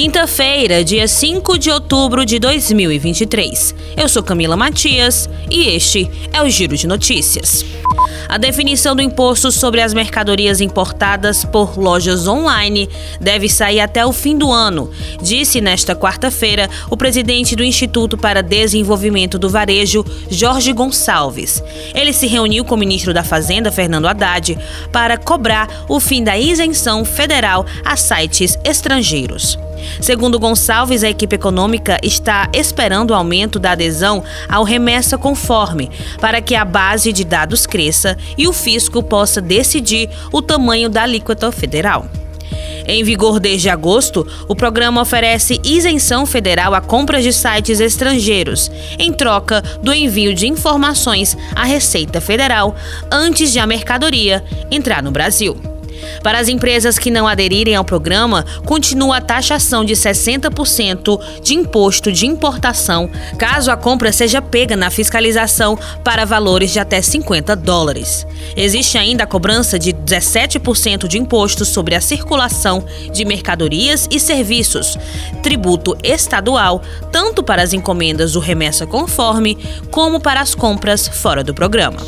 Quinta-feira, dia 5 de outubro de 2023. Eu sou Camila Matias e este é o Giro de Notícias. A definição do imposto sobre as mercadorias importadas por lojas online deve sair até o fim do ano, disse nesta quarta-feira o presidente do Instituto para Desenvolvimento do Varejo, Jorge Gonçalves. Ele se reuniu com o ministro da Fazenda, Fernando Haddad, para cobrar o fim da isenção federal a sites estrangeiros. Segundo Gonçalves, a equipe econômica está esperando o aumento da adesão ao remessa conforme, para que a base de dados cresça e o fisco possa decidir o tamanho da alíquota federal. Em vigor desde agosto, o programa oferece isenção federal a compras de sites estrangeiros, em troca do envio de informações à Receita Federal antes de a mercadoria entrar no Brasil. Para as empresas que não aderirem ao programa, continua a taxação de 60% de imposto de importação, caso a compra seja pega na fiscalização para valores de até 50 dólares. Existe ainda a cobrança de 17% de imposto sobre a circulação de mercadorias e serviços, tributo estadual, tanto para as encomendas do remessa conforme, como para as compras fora do programa.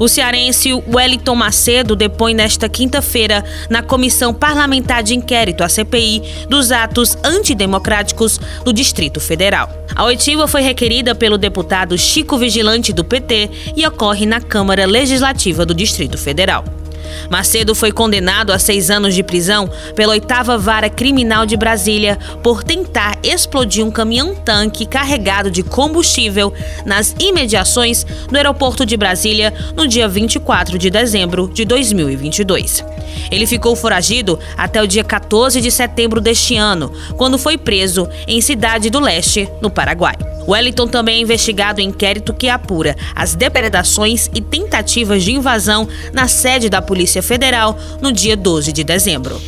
O cearense Wellington Macedo depõe nesta quinta-feira na Comissão Parlamentar de Inquérito, a CPI, dos atos antidemocráticos do Distrito Federal. A oitiva foi requerida pelo deputado Chico Vigilante do PT e ocorre na Câmara Legislativa do Distrito Federal. Macedo foi condenado a seis anos de prisão pela oitava vara criminal de Brasília por tentar explodir um caminhão-tanque carregado de combustível nas imediações do aeroporto de Brasília no dia 24 de dezembro de 2022. Ele ficou foragido até o dia 14 de setembro deste ano, quando foi preso em Cidade do Leste, no Paraguai. Wellington também é investigado em inquérito que apura as depredações e tentativas de invasão na sede da Polícia Federal no dia 12 de dezembro.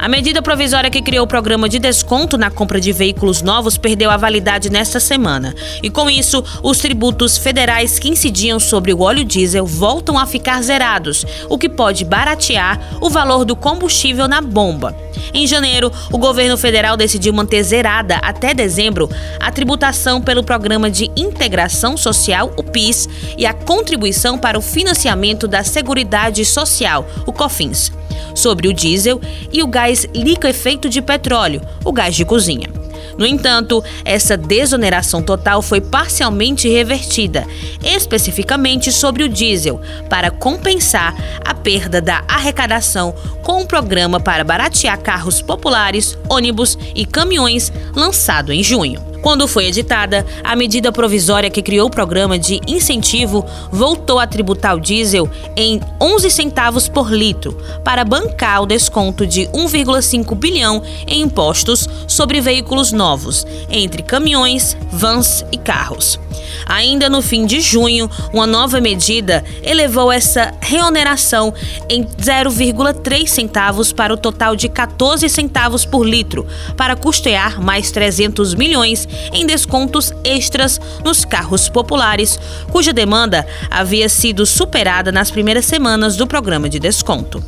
A medida provisória que criou o programa de desconto na compra de veículos novos perdeu a validade nesta semana. E com isso, os tributos federais que incidiam sobre o óleo diesel voltam a ficar zerados, o que pode baratear o valor do combustível na bomba. Em janeiro, o governo federal decidiu manter zerada até dezembro a tributação pelo Programa de Integração Social, o PIS, e a contribuição para o financiamento da Seguridade Social, o COFINS sobre o diesel e o gás liquefeito de petróleo, o gás de cozinha. No entanto, essa desoneração total foi parcialmente revertida, especificamente sobre o diesel, para compensar a perda da arrecadação com um programa para baratear carros populares, ônibus e caminhões lançado em junho. Quando foi editada, a medida provisória que criou o programa de incentivo voltou a tributar o diesel em 11 centavos por litro, para bancar o desconto de 1,5 bilhão em impostos sobre veículos novos, entre caminhões, vans e carros. Ainda no fim de junho, uma nova medida elevou essa reoneração em 0,3 centavos para o total de 14 centavos por litro, para custear mais 300 milhões em descontos extras nos carros populares, cuja demanda havia sido superada nas primeiras semanas do programa de desconto.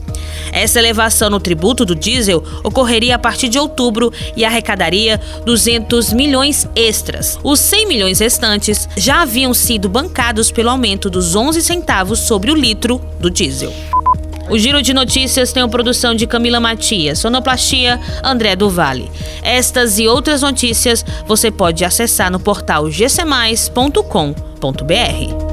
Essa elevação no tributo do diesel ocorreria a partir de outubro e arrecadaria 200 milhões extras. Os 100 milhões restantes já haviam sido bancados pelo aumento dos 11 centavos sobre o litro do diesel. O Giro de Notícias tem a produção de Camila Matias, sonoplastia André do Vale. Estas e outras notícias você pode acessar no portal gcmais.com.br.